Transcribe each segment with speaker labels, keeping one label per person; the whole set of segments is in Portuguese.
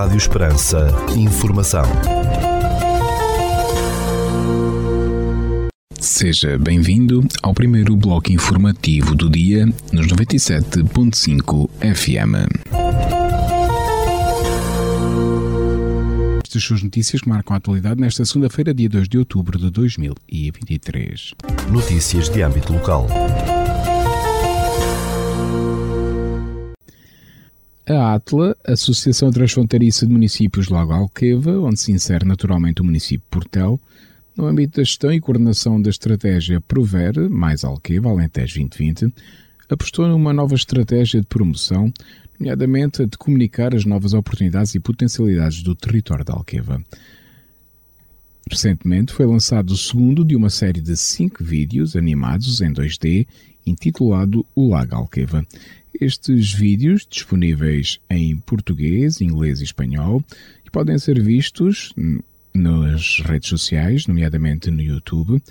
Speaker 1: Rádio Esperança. Informação.
Speaker 2: Seja bem-vindo ao primeiro bloco informativo do dia nos 97.5 FM. Estas suas notícias que marcam a atualidade nesta segunda-feira, dia 2 de outubro de 2023.
Speaker 1: Notícias de âmbito local.
Speaker 2: A ATLA, Associação Transfronteiriça de Municípios de Lago Alqueva, onde se insere naturalmente o município Portel, no âmbito da gestão e coordenação da estratégia Prover, mais Alqueva, Alentejo 2020, apostou numa nova estratégia de promoção, nomeadamente a de comunicar as novas oportunidades e potencialidades do território de Alqueva. Recentemente foi lançado o segundo de uma série de cinco vídeos animados em 2D intitulado O Lago Alqueva. Estes vídeos, disponíveis em português, inglês e espanhol, podem ser vistos nas redes sociais, nomeadamente no YouTube,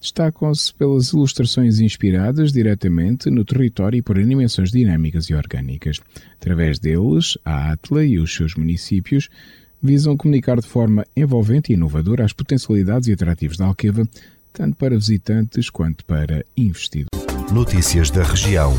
Speaker 2: destacam-se pelas ilustrações inspiradas diretamente no território e por animações dinâmicas e orgânicas. Através deles, a Atla e os seus municípios visam comunicar de forma envolvente e inovadora as potencialidades e atrativos da Alqueva, tanto para visitantes quanto para investidores.
Speaker 1: Notícias da região.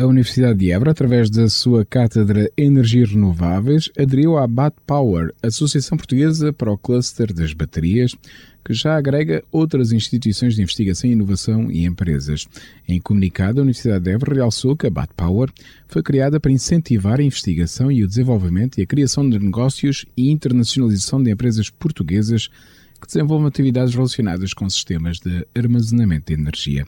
Speaker 2: A Universidade de Évora, através da sua Cátedra Energias Renováveis, aderiu à BAT Power, Associação Portuguesa para o Cluster das Baterias, que já agrega outras instituições de investigação inovação e empresas. Em comunicado, a Universidade de Évora realçou que a BAT Power foi criada para incentivar a investigação e o desenvolvimento e a criação de negócios e internacionalização de empresas portuguesas que desenvolvam atividades relacionadas com sistemas de armazenamento de energia.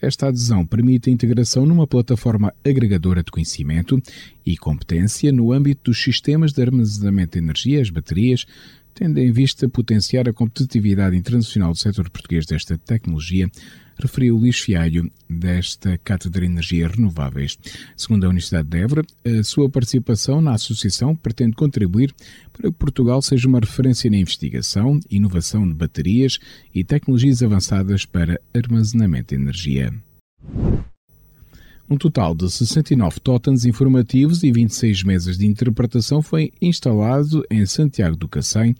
Speaker 2: Esta adesão permite a integração numa plataforma agregadora de conhecimento e competência no âmbito dos sistemas de armazenamento de energia, as baterias, tendo em vista potenciar a competitividade internacional do setor português desta tecnologia, referiu Luís Fialho, desta Cátedra de Energias Renováveis. Segundo a Universidade de Évora, a sua participação na associação pretende contribuir para que Portugal seja uma referência na investigação, inovação de baterias e tecnologias avançadas para armazenamento de energia. Um total de 69 totens informativos e 26 mesas de interpretação foi instalado em Santiago do Cacém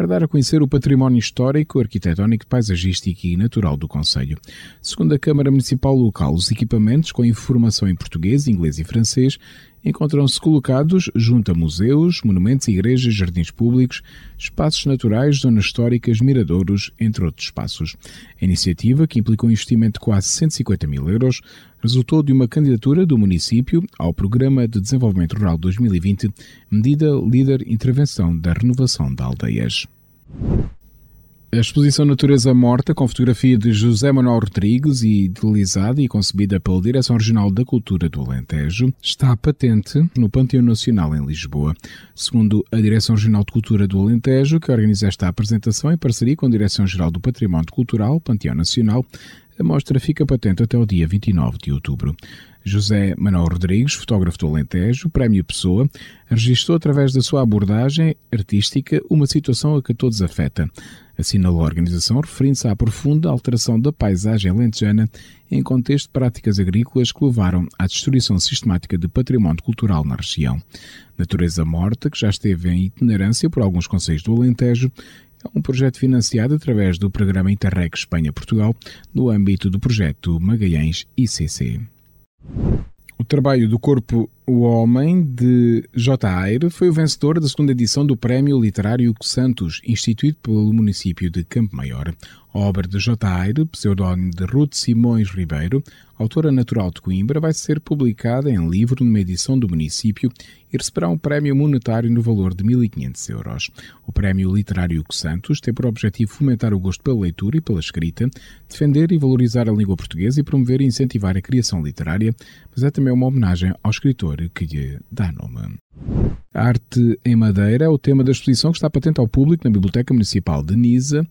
Speaker 2: para dar a conhecer o património histórico, arquitetónico, paisagístico e natural do Conselho. Segundo a Câmara Municipal Local, os equipamentos com informação em português, inglês e francês encontram-se colocados junto a museus, monumentos, igrejas, jardins públicos, espaços naturais, zonas históricas, miradouros, entre outros espaços. A iniciativa, que implicou um investimento de quase 150 mil euros, resultou de uma candidatura do município ao Programa de Desenvolvimento Rural 2020, medida líder intervenção da renovação de aldeias. A exposição Natureza Morta, com fotografia de José Manuel Rodrigues e idealizada e concebida pela Direção Regional da Cultura do Alentejo, está patente no Panteão Nacional em Lisboa. Segundo a Direção Regional de Cultura do Alentejo, que organiza esta apresentação em parceria com a Direção Geral do Património Cultural, Panteão Nacional, a mostra fica patente até o dia 29 de outubro. José Manuel Rodrigues, fotógrafo do Alentejo, Prémio Pessoa, registrou através da sua abordagem artística uma situação a que todos afeta. Assinalou a organização referindo-se à profunda alteração da paisagem lentejana em contexto de práticas agrícolas que levaram à destruição sistemática de património cultural na região. Natureza Morta, que já esteve em itinerância por alguns conselhos do Alentejo, é um projeto financiado através do programa Interreg Espanha-Portugal no âmbito do projeto Magalhães ICC. O trabalho do Corpo O Homem, de J. Aire, foi o vencedor da segunda edição do Prémio Literário Santos, instituído pelo município de Campo Maior. A obra de J. Aire, pseudónimo de Ruth Simões Ribeiro, autora natural de Coimbra, vai ser publicada em livro numa edição do município e receberá um prémio monetário no valor de 1.500 euros. O Prémio Literário Santos tem por objetivo fomentar o gosto pela leitura e pela escrita, defender e valorizar a língua portuguesa e promover e incentivar a criação literária, mas é também uma homenagem ao escritor que lhe dá nome. A arte em madeira é o tema da exposição que está patente ao público na Biblioteca Municipal de Nisa,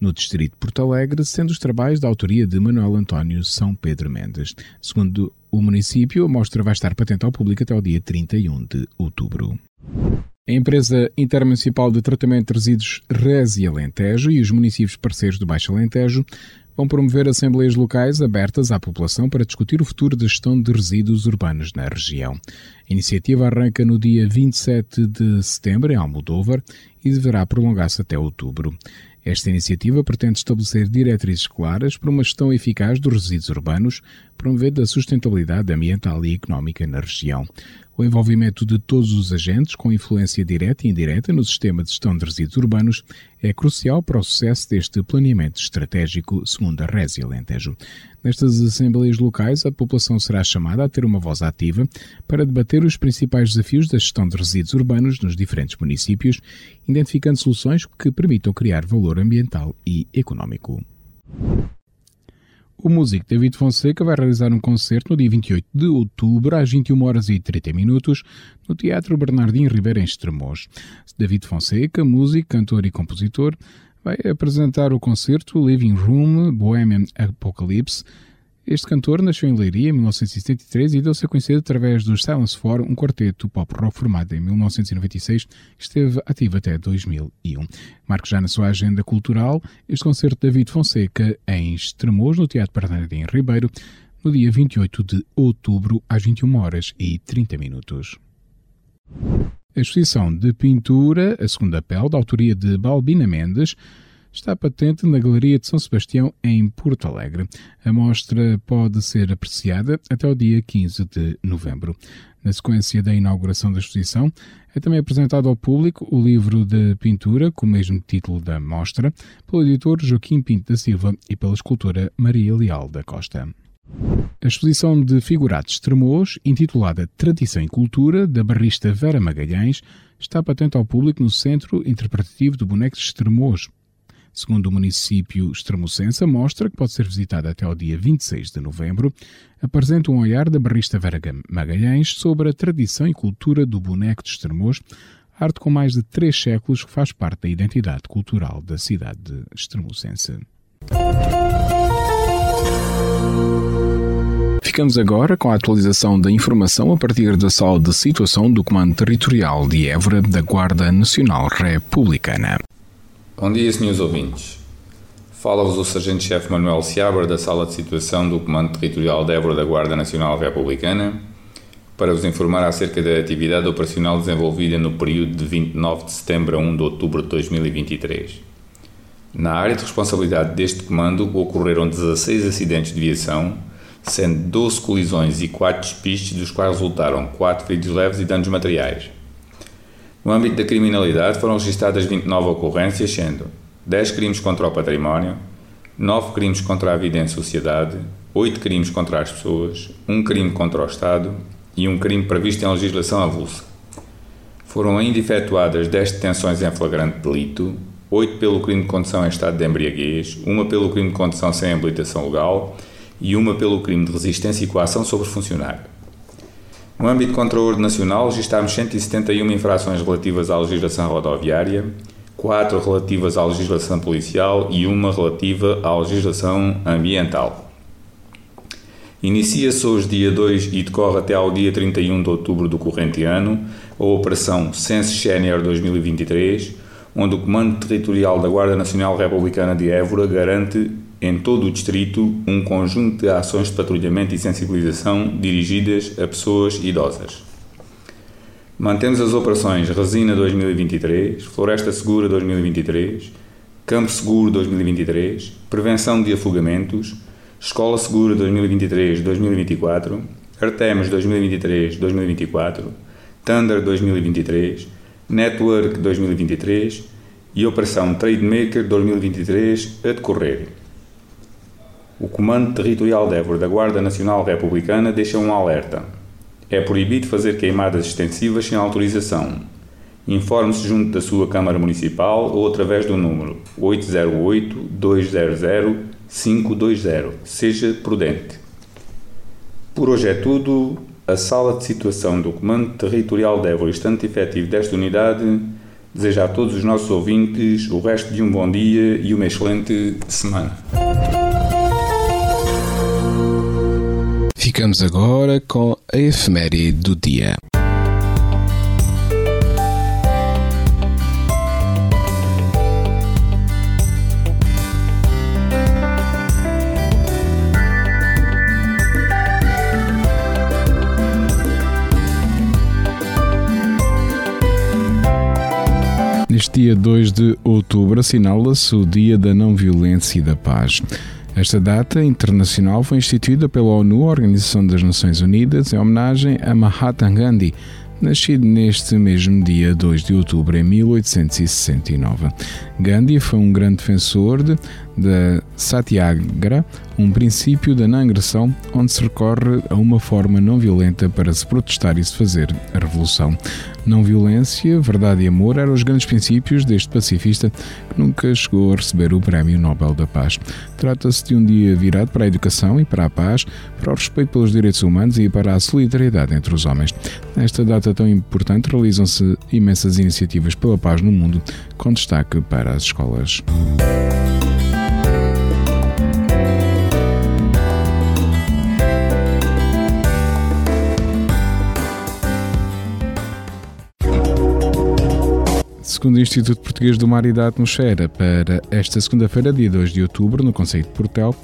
Speaker 2: no distrito de Porto Alegre, sendo os trabalhos da autoria de Manuel António São Pedro Mendes. Segundo o município, a mostra vai estar patente ao público até o dia 31 de outubro. A empresa intermunicipal de tratamento de resíduos Res e Alentejo e os municípios parceiros do Baixo Alentejo vão promover assembleias locais abertas à população para discutir o futuro da gestão de resíduos urbanos na região. A iniciativa arranca no dia 27 de setembro em Almodóvar e deverá prolongar-se até outubro. Esta iniciativa pretende estabelecer diretrizes claras para uma gestão eficaz dos resíduos urbanos, promovendo a sustentabilidade ambiental e económica na região. O envolvimento de todos os agentes, com influência direta e indireta no sistema de gestão de resíduos urbanos, é crucial para o sucesso deste planeamento estratégico, segundo a Resi Alentejo. Nestas assembleias locais, a população será chamada a ter uma voz ativa para debater os principais desafios da gestão de resíduos urbanos nos diferentes municípios, identificando soluções que permitam criar valor ambiental e económico. O músico David Fonseca vai realizar um concerto no dia 28 de outubro, às 21 horas e 30 minutos, no Teatro Bernardino Ribeiro, em Estremoz. David Fonseca, músico, cantor e compositor, vai apresentar o concerto Living Room Bohemian Apocalypse, este cantor nasceu em Leiria em 1973 e deu-se a conhecer através dos Silence Four, um quarteto pop rock formado em 1996 que esteve ativo até 2001. Marco já na sua agenda cultural este concerto de David Fonseca em Estremoz, no Teatro Bernardino Ribeiro, no dia 28 de outubro, às 21 horas e 30 minutos. A exposição de pintura, a segunda pele, da autoria de Balbina Mendes, está patente na Galeria de São Sebastião, em Porto Alegre. A mostra pode ser apreciada até o dia 15 de novembro. Na sequência da inauguração da exposição, é também apresentado ao público o livro de pintura, com o mesmo título da mostra, pelo editor Joaquim Pinto da Silva e pela escultora Maria Leal da Costa. A exposição de figurados Tremoz, intitulada Tradição e Cultura, da barrista Vera Magalhães, está patente ao público no Centro Interpretativo de Bonecos Estremoz, Segundo o município extremocense, a mostra, que pode ser visitada até ao dia 26 de novembro, apresenta um olhar da barrista Vera Magalhães sobre a tradição e cultura do boneco de Estremoz, arte com mais de três séculos que faz parte da identidade cultural da cidade de extremocense. Ficamos agora com a atualização da informação a partir da sala de situação do Comando Territorial de Évora da Guarda Nacional Republicana.
Speaker 3: Bom dia, senhores ouvintes. Fala-vos o Sargento-Chefe Manuel Seabra da Sala de Situação do Comando Territorial de Évora da Guarda Nacional Republicana para vos informar acerca da atividade operacional desenvolvida no período de 29 de setembro a 1 de outubro de 2023. Na área de responsabilidade deste comando ocorreram 16 acidentes de viação, sendo 12 colisões e 4 despistes, dos quais resultaram 4 feridos leves e danos materiais. No âmbito da criminalidade foram registradas 29 ocorrências, sendo 10 crimes contra o património, 9 crimes contra a vida em sociedade, 8 crimes contra as pessoas, 1 crime contra o Estado e um crime previsto em legislação avulsa. Foram ainda efetuadas 10 detenções em flagrante delito, 8 pelo crime de condução em estado de embriaguez, uma pelo crime de condução sem habilitação legal e uma pelo crime de resistência e coação sobre funcionário. No âmbito de controle nacional, registámos 171 infrações relativas à legislação rodoviária, 4 relativas à legislação policial e uma relativa à legislação ambiental. Inicia-se hoje dia 2 e decorre até ao dia 31 de outubro do corrente ano a Operação Sense Senior 2023, onde o Comando Territorial da Guarda Nacional Republicana de Évora garante em todo o distrito um conjunto de ações de patrulhamento e sensibilização dirigidas a pessoas idosas. Mantemos as operações Resina 2023, Floresta Segura 2023, Campo Seguro 2023, Prevenção de Afogamentos, Escola Segura 2023-2024, Artemis 2023-2024, Thunder 2023, Network 2023 e Operação Trademaker 2023 a decorrer. O Comando Territorial de Évora da Guarda Nacional Republicana deixa um alerta. É proibido fazer queimadas extensivas sem autorização. Informe-se junto da sua Câmara Municipal ou através do número 808-200-520. Seja prudente. Por hoje é tudo. A sala de situação do Comando Territorial de Évora, estante efetivo desta unidade, deseja a todos os nossos ouvintes o resto de um bom dia e uma excelente semana.
Speaker 2: Ficamos agora com a efeméride do dia. Neste dia 2 de outubro assinala-se o Dia da Não Violência e da Paz. Esta data internacional foi instituída pela ONU, Organização das Nações Unidas, em homenagem a Mahatma Gandhi, nascido neste mesmo dia 2 de outubro em 1869. Gandhi foi um grande defensor de, da Satyagraha, um princípio da não agressão, onde se recorre a uma forma não violenta para se protestar e se fazer a revolução. Não violência, verdade e amor eram os grandes princípios deste pacifista que nunca chegou a receber o Prémio Nobel da Paz. Trata-se de um dia virado para a educação e para a paz, para o respeito pelos direitos humanos e para a solidariedade entre os homens. Nesta data tão importante realizam-se imensas iniciativas pela paz no mundo, com destaque para as escolas. Segundo o Instituto Português do Mar e da Atmosfera, para esta segunda-feira, dia 2 de outubro, no Conceito de Portel,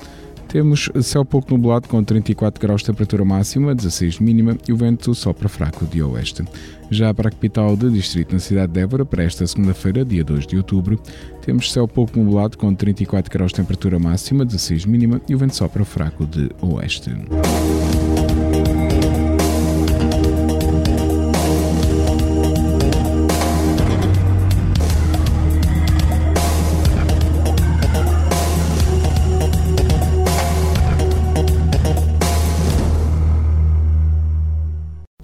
Speaker 2: temos céu pouco nublado com 34 graus de temperatura máxima, 16 de mínima e o vento sopra fraco de oeste. Já para a capital do distrito, na cidade de Évora, para esta segunda-feira, dia 2 de outubro, temos céu pouco nublado com 34 graus de temperatura máxima, 16 de mínima e o vento sopra fraco de oeste.